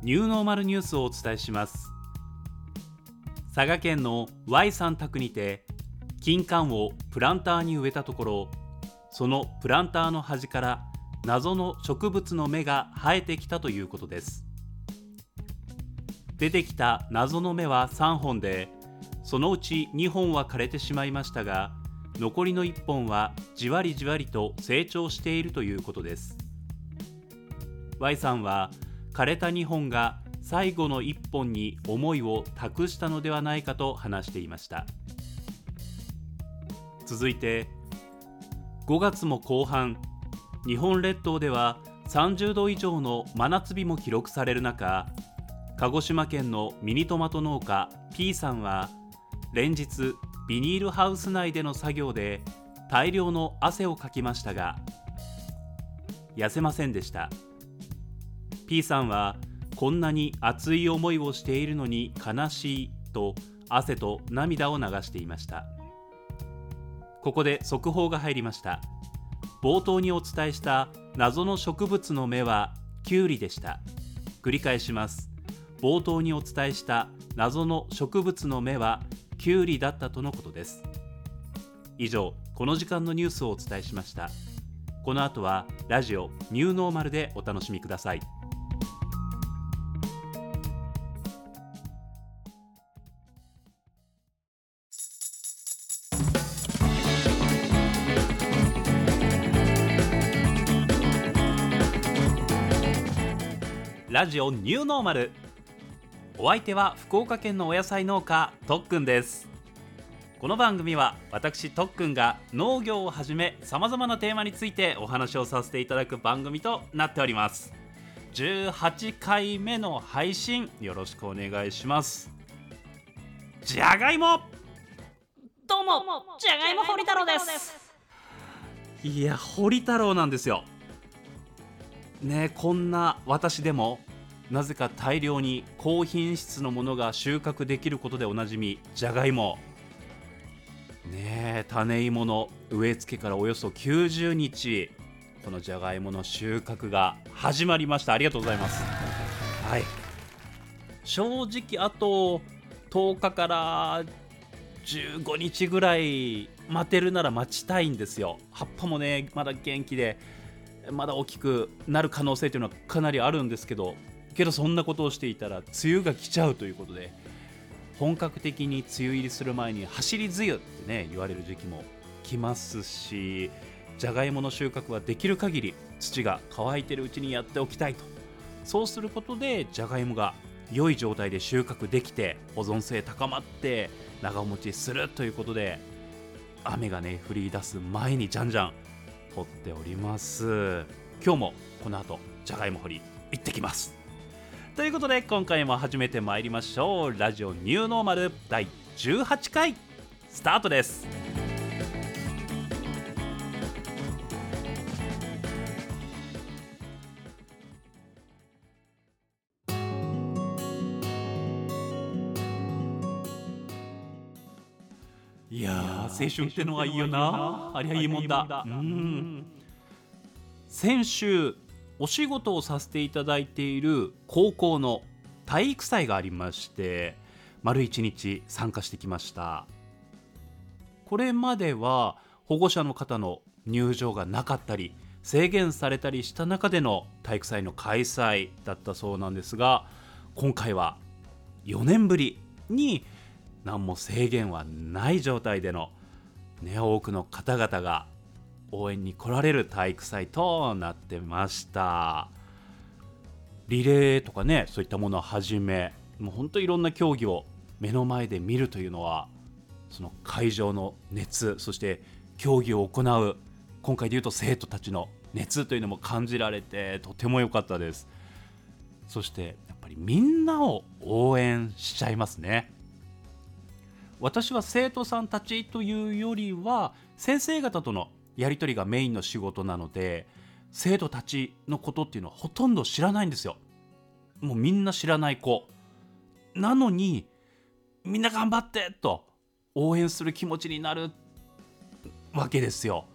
ニューノーマルニュースをお伝えします。佐賀県の Y さん宅にて金柑をプランターに植えたところそのプランターの端から謎の植物の芽が生えてきたということです。出てきた謎の芽は3本でそのうち2本は枯れてしまいましたが残りの1本はじわりじわりと成長しているということです。Y さんは枯れた2本が最後の1本に思いを託したのではないかと話していました。続いて5月も後半日本列島では30度以上の真夏日も記録される中鹿児島県のミニトマト農家 P さんは連日ビニールハウス内での作業で大量の汗をかきましたが痩せませんでした。P さんはこんなに熱い思いをしているのに悲しいと汗と涙を流していました。ここで速報が入りました。冒頭にお伝えした謎の植物の芽はキュウリでした。繰り返します。冒頭にお伝えした謎の植物の芽はキュウリだったとのことです。以上この時間のニュースをお伝えしました。この後はラジオニューノーマルでお楽しみください。ラジオニューノーマル。お相手は福岡県のお野菜農家とっくんです。この番組は私とっくんが農業をはじめさまざまなテーマについてお話をさせていただく番組となっております。18回目の配信よろしくお願いします。じゃがいも！どうもじゃがいも堀太郎です。いや堀太郎なんですよ。ねこんな私でもなぜか大量に高品質のものが収穫できることでおなじみじゃがいも。ねえ種芋の植え付けからおよそ90日このじゃがいもの収穫が始まりました。ありがとうございます。はい。正直あと10日から15日ぐらい待てるなら待ちたいんですよ。葉っぱもねまだ元気でまだ大きくなる可能性というのはかなりあるんですけどけどそんなことをしていたら梅雨が来ちゃうということで本格的に梅雨入りする前に走り梅雨ってね言われる時期も来ますしじゃがいもの収穫はできる限り土が乾いてるうちにやっておきたいと。そうすることでじゃがいもが良い状態で収穫できて保存性高まって長持ちするということで雨がね降り出す前にじゃんじゃん掘っております。今日もこの後じゃがいも掘り行ってきます。ということで今回も始めてまいりましょう。ラジオニューノーマル第18回スタートです。いや青春ってのはいいよな。ありゃいいもんだ。うん。先週お仕事をさせていただいている高校の体育祭がありまして丸一日参加してきました。これまでは保護者の方の入場がなかったり制限されたりした中での体育祭の開催だったそうなんですが今回は4年ぶりに何も制限はない状態での、ね、多くの方々が応援に来られる体育祭となってました。リレーとかねそういったものをはじめもう本当いろんな競技を目の前で見るというのはその会場の熱そして競技を行う今回でいうと生徒たちの熱というのも感じられてとても良かったです。そしてやっぱりみんなを応援しちゃいますね。私は生徒さんたちというよりは先生方とのやり取りがメインの仕事なので生徒たちのことっていうのはほとんど知らないんですよ。もうみんな知らない子。なのにみんな頑張ってと応援する気持ちになるわけですよ。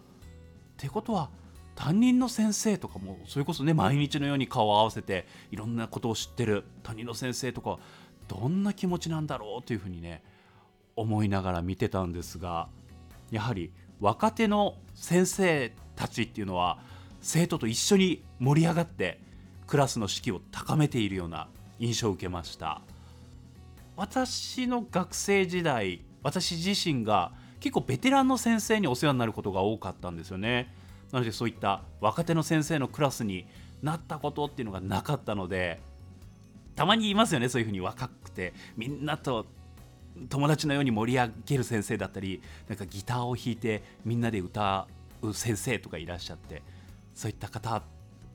ってことは担任の先生とかもそれこそね毎日のように顔を合わせていろんなことを知ってる担任の先生とかどんな気持ちなんだろうというふうにね思いながら見てたんですがやはり若手の先生たちっていうのは生徒と一緒に盛り上がってクラスの士気を高めているような印象を受けました。私の学生時代私自身が結構ベテランの先生にお世話になることが多かったんですよね。なのでそういった若手の先生のクラスになったことっていうのがなかったのでたまに言いますよねそういうふうに若くて。みんなと友達のように盛り上げる先生だったりなんかギターを弾いてみんなで歌う先生とかいらっしゃってそういった方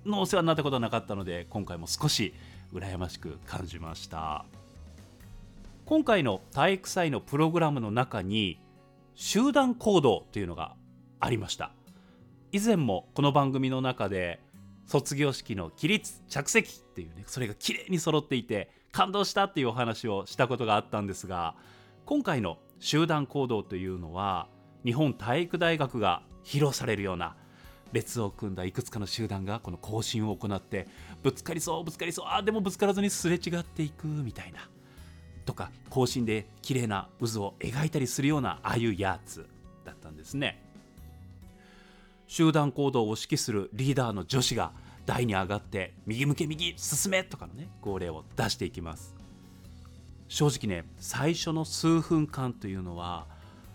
のお世話になったことはなかったので今回も少し羨ましく感じました。今回の体育祭のプログラムの中に集団行動というのがありました。以前もこの番組の中で卒業式の起立着席っていうねそれが綺麗に揃っていて感動したっていうお話をしたことがあったんですが今回の集団行動というのは日本体育大学が披露されるような列を組んだいくつかの集団がこの行進を行ってぶつかりそうぶつかりそうあでもぶつからずにすれ違っていくみたいなとか行進で綺麗な渦を描いたりするようなああいうやつだったんですね。集団行動を指揮するリーダーの女子が台に上がって右向け右進めとかのね号令を出していきます。正直ね最初の数分間というのは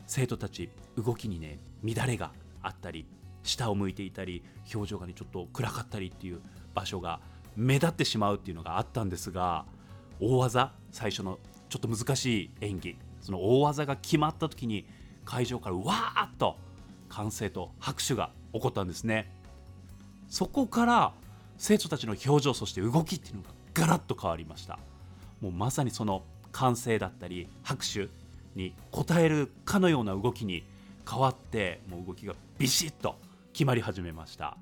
生徒たち動きにね乱れがあったり下を向いていたり表情がねちょっと暗かったりっていう場所が目立ってしまうっていうのがあったんですが大技最初のちょっと難しい演技その大技が決まった時に会場からわーっと歓声と拍手が起こったんですね。そこから生徒たちの表情そして動きっていうのがガラッと変わりました。もうまさにその歓声だったり拍手に応えるかのような動きに変わってもう動きがビシッと決まり始めました。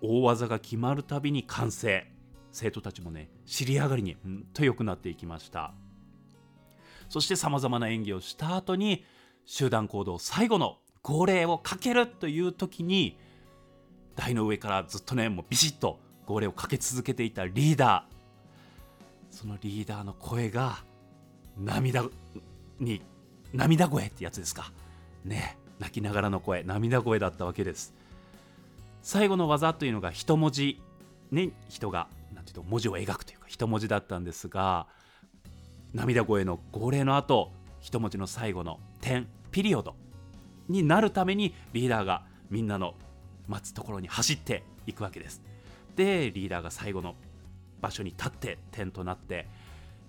大技が決まるたびに完成。生徒たちもね尻上がりにうんと良くなっていきました。そしてさまざまな演技をした後に集団行動最後の号令をかけるという時に台の上からずっとねもうビシッと号令をかけ続けていたリーダー。そのリーダーの声が涙に涙声ってやつですか。ね泣きながらの声涙声だったわけです。最後の技というのが一文字ね人がなんていうと文字を描くというか一文字だったんですが涙声の号令の後一文字の最後の点ピリオドになるためにリーダーがみんなの待つところに走っていくわけです。でリーダーが最後の場所に立って点となって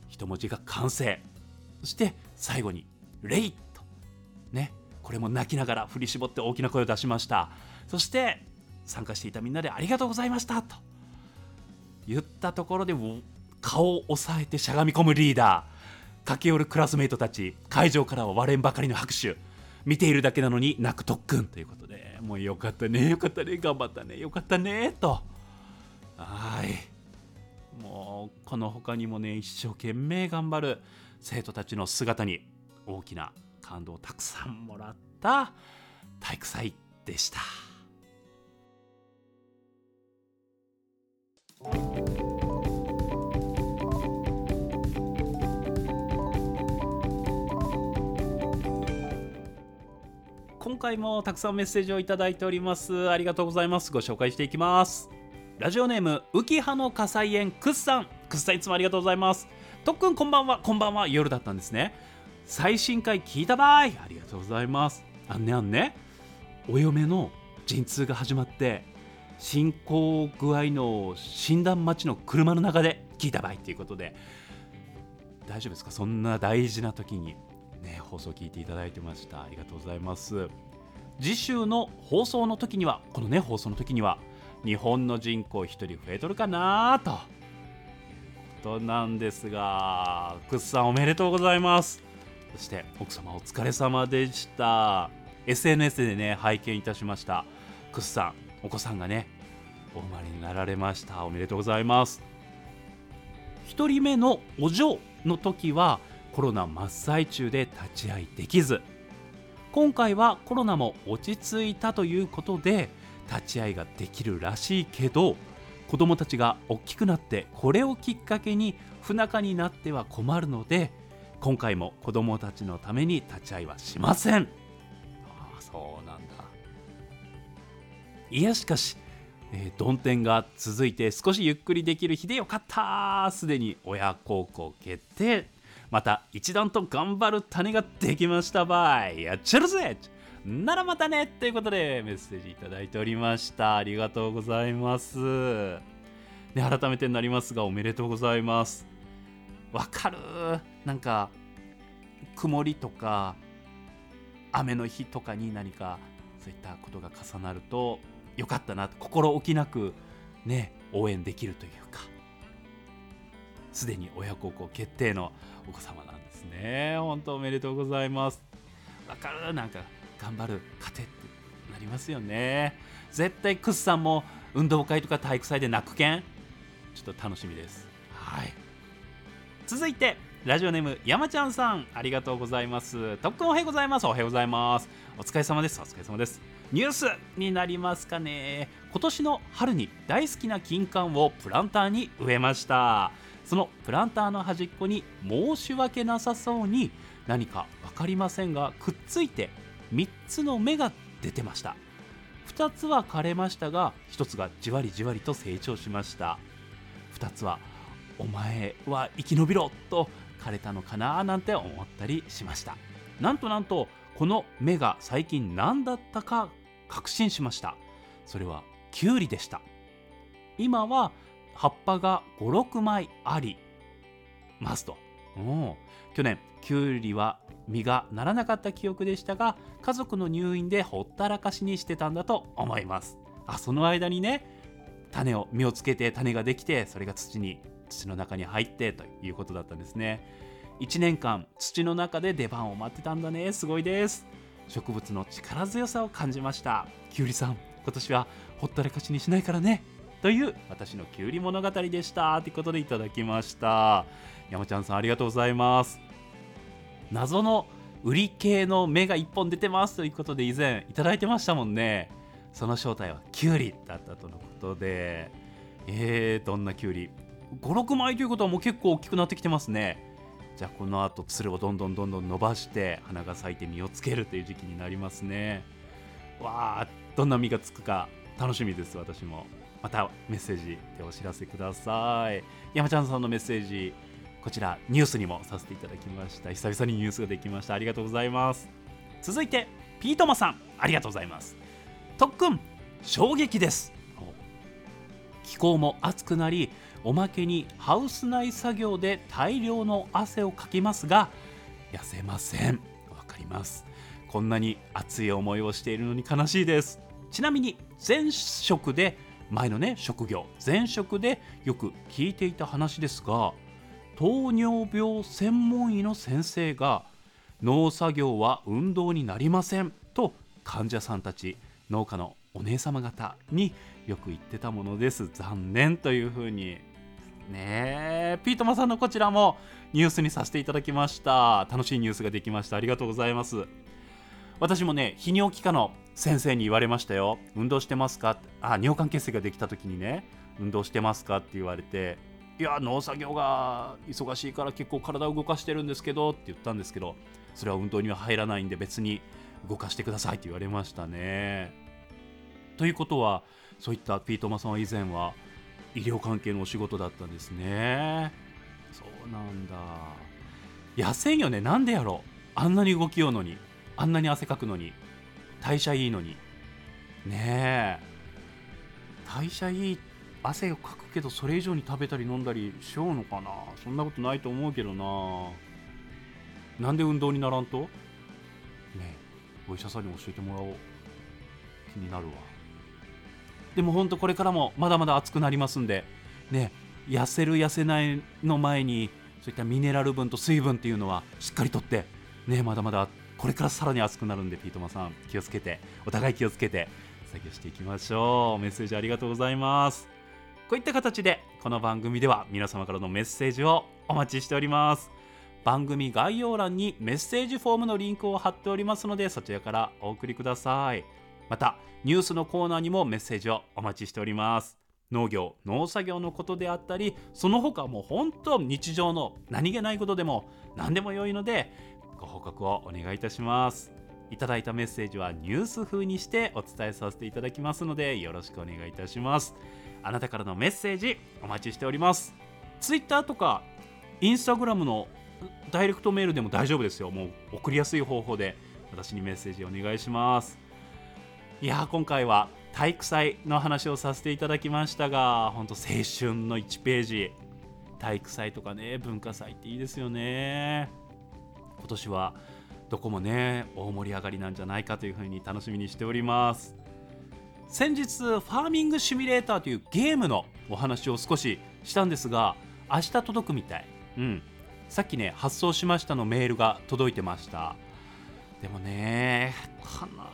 一文字が完成。そして最後に「レイ」とね。これも泣きながら振り絞って大きな声を出しました。そして参加していたみんなで「ありがとうございました」と。言ったところで顔を押さえてしゃがみ込むリーダー。駆け寄るクラスメイトたち。会場からは割れんばかりの拍手。見ているだけなのに泣く特訓。ということで。もうよかったねよかったね頑張ったねよかったねとはいもうこの他にもね一生懸命頑張る生徒たちの姿に大きな感動をたくさんもらった体育祭でした。今回もたくさんメッセージをいただいております。ありがとうございます。ご紹介していきます。ラジオネーム浮葉の火災園くっさん。くっさんいつもありがとうございます。とっくんこんばんは。こんばんは。夜だったんですね。最新回聞いたばい。ありがとうございます。あんねあんね。お嫁の陣痛が始まって進行具合の診断待ちの車の中で聞いた場合ということで。大丈夫ですか？そんな大事な時に。ね、放送聞いていただいてました。ありがとうございます。次週の放送の時にはこのね放送の時には日本の人口1人増えとるかなと。いうことなんですがくっさんおめでとうございます。そして奥様お疲れ様でした。SNS でね拝見いたしました。くっさんお子さんがねお生まれになられました。おめでとうございます。1人目のお嬢の時はコロナ真っ最中で立ち会いできず。今回はコロナも落ち着いたということで立ち会いができるらしいけど子供たちが大きくなってこれをきっかけに不仲になっては困るので今回も子供たちのために立ち会いはしません。ああそうなんだ。いやしかし、えー、曇天が続いて少しゆっくりできる日でよかった。すでに親孝行決定また一段と頑張る種ができましたばいやっちゃるぜ。ならまたね。ということでメッセージいただいておりました。ありがとうございます。で改めてになりますがおめでとうございます。わかる？なんか曇りとか雨の日とかに何かそういったことが重なるとよかったな。と心置きなくね応援できるというか。すでに親孝行決定のお子様なんですね。本当おめでとうございます。わかる？なんか頑張る糧ってなりますよね。絶対クスさんも運動会とか体育祭で泣くけん？ちょっと楽しみです。はい。続いてラジオネーム山ちゃんさんありがとうございます。とっくんおはようございます。おはようございます。お疲れ様です。お疲れ様です。ニュースになりますかね。今年の春に大好きな金柑をプランターに植えました。そのプランターの端っこに申し訳なさそうに何か分かりませんがくっついて3つの芽が出てました。2つは枯れましたが1つがじわりじわりと成長しました。2つはお前は生き延びろと枯れたのかななんて思ったりしました。なんとなんとこの芽が最近何だったか確信しました。それはキュウリでした。今は葉っぱが56枚ありますと。去年キュウリは実がならなかった記憶でしたが家族の入院でほったらかしにしてたんだと思います。あその間にね種を実をつけて種ができてそれが土に土の中に入ってということだったんですね。1年間土の中で出番を待ってたんだね。すごいです。植物の力強さを感じました。きゅうりさん今年はほったらかしにしないからね。という私のきゅうり物語でした。ということでいただきました。山ちゃんさんありがとうございます。謎の売り系の芽が1本出てます。ということで以前いただいてましたもんね。その正体はキュウリだったとのことで。えー、どんなキュウリ？56枚ということはもう結構大きくなってきてますね。じゃあこの後つるをどんどんどんどん伸ばして花が咲いて実をつけるという時期になりますね。わあどんな実がつくか楽しみです私も。またメッセージでお知らせください。山ちゃんさんのメッセージこちらニュースにもさせていただきました。久々にニュースができました。ありがとうございます。続いてピートマさんありがとうございます。特訓衝撃です。気候も暑くなりおまけにハウス内作業で大量の汗をかきますが痩せません。わかります。こんなに熱い思いをしているのに悲しいです。ちなみに前職で前のね職業前職でよく聞いていた話ですが糖尿病専門医の先生が農作業は運動になりませんと患者さんたち農家のお姉様方によく言ってたものです。残念というふうに。ねえピートマさんのこちらもニュースにさせていただきました。楽しいニュースができました。ありがとうございます。私もね泌尿器科の先生に言われましたよ運動してますかあ尿管結石ができた時にね運動してますか？って言われていや農作業が忙しいから結構体を動かしてるんですけどって言ったんですけどそれは運動には入らないんで別に動かしてくださいって言われましたね。ということはそういったピートマさんは以前は医療関係のお仕事だったんですね。そうなんだ。痩せんよね。なんでやろあんなに動きようのにあんなに汗かくのに。代謝いいのに。ねえ。代謝いい汗をかくけどそれ以上に食べたり飲んだりしようのかな。そんなことないと思うけどな。なんで運動にならんと？ねえ。お医者さんに教えてもらおう。気になるわ。でもほんとこれからもまだまだ暑くなりますんで。ね痩せる痩せないの前にそういったミネラル分と水分っていうのはしっかりとってねまだまだこれからさらに暑くなるんでピートマさん気をつけてお互い気をつけて作業していきましょう。メッセージありがとうございます。こういった形でこの番組では皆様からのメッセージをお待ちしております。番組概要欄にメッセージフォームのリンクを貼っておりますのでそちらからお送りください。またニュースのコーナーにもメッセージをお待ちしております。農業農作業のことであったりその他もう本当日常の何気ないことでも何でも良いのでご報告をお願いいたします。いただいたメッセージはニュース風にしてお伝えさせていただきますのでよろしくお願いいたします。あなたからのメッセージお待ちしております。ツイッターとかインスタグラムのダイレクトメールでも大丈夫ですよ。もう送りやすい方法で私にメッセージお願いします。いやー今回は体育祭の話をさせていただきましたが本当青春の1ページ。体育祭とかね文化祭っていいですよね。今年はどこもね大盛り上がりなんじゃないかというふうに楽しみにしております。先日ファーミングシミュレーターというゲームのお話を少ししたんですが明日届くみたい。うん。さっきね発送しましたのメールが届いてました。でもねこの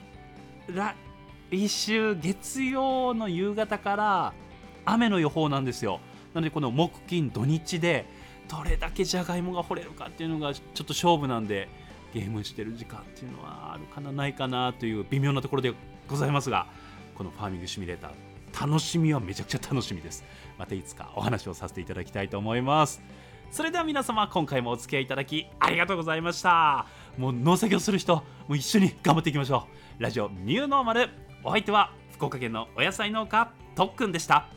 来週月曜の夕方から雨の予報なんですよ。なのでこの木金土日でどれだけじゃがいもが掘れるかっていうのがちょっと勝負なんでゲームしてる時間っていうのはあるかなないかなという微妙なところでございますがこのファーミングシミュレーター楽しみはめちゃくちゃ楽しみです。またいつかお話をさせていただきたいと思います。それでは皆様今回もお付き合いいただきありがとうございました。もう農作業する人もう一緒に頑張っていきましょう。ラジオニューノーマル。お相手は福岡県のお野菜農家とっくんでした。